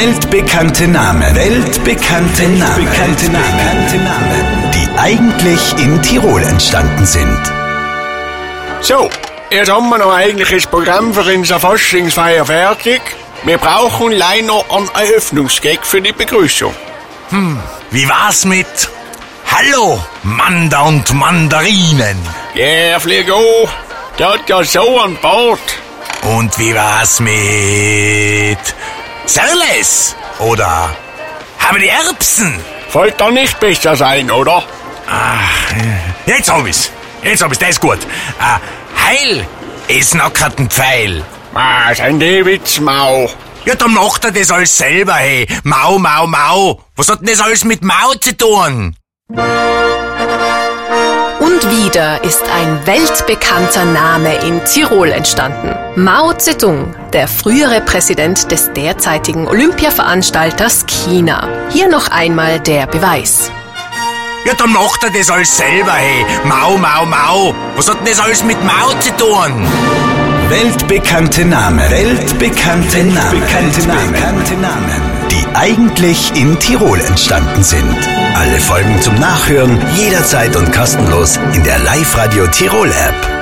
Weltbekannte Namen. Weltbekannte Namen. Weltbekannte Namen. Die eigentlich in Tirol entstanden sind. So, jetzt haben wir noch eigentlich das Programm für unsere Faschingsfeier fertig. Wir brauchen leider noch einen Eröffnungsgag für die Begrüßung. Wie war's mit Hallo, Manda und Mandarinen? Ja, Fliego, der hat ja so an Bord. Und wie war's mit Serles? Oder haben die Erbsen? Wollte doch nicht besser sein, oder? Ach, jetzt hab ich's. Jetzt hab ich's, das ist gut. Äh, Heil, es nackert ein Pfeil. Ah, sein die Witzmau. Ja, dann macht er das alles selber, hey. Mau, mau, mau. Was hat denn das alles mit Mau zu tun? Und wieder ist ein weltbekannter Name in Tirol entstanden. Mao Zedong, der frühere Präsident des derzeitigen Olympiaveranstalters China. Hier noch einmal der Beweis. Ja, dann macht er das alles selber, hey. Mau, mau, mau. Was hat denn das alles mit Mau zu tun? Weltbekannte Namen. Weltbekannte Namen. Weltbekannte Namen. Die eigentlich in Tirol entstanden sind. Alle Folgen zum Nachhören jederzeit und kostenlos in der Live-Radio Tirol App.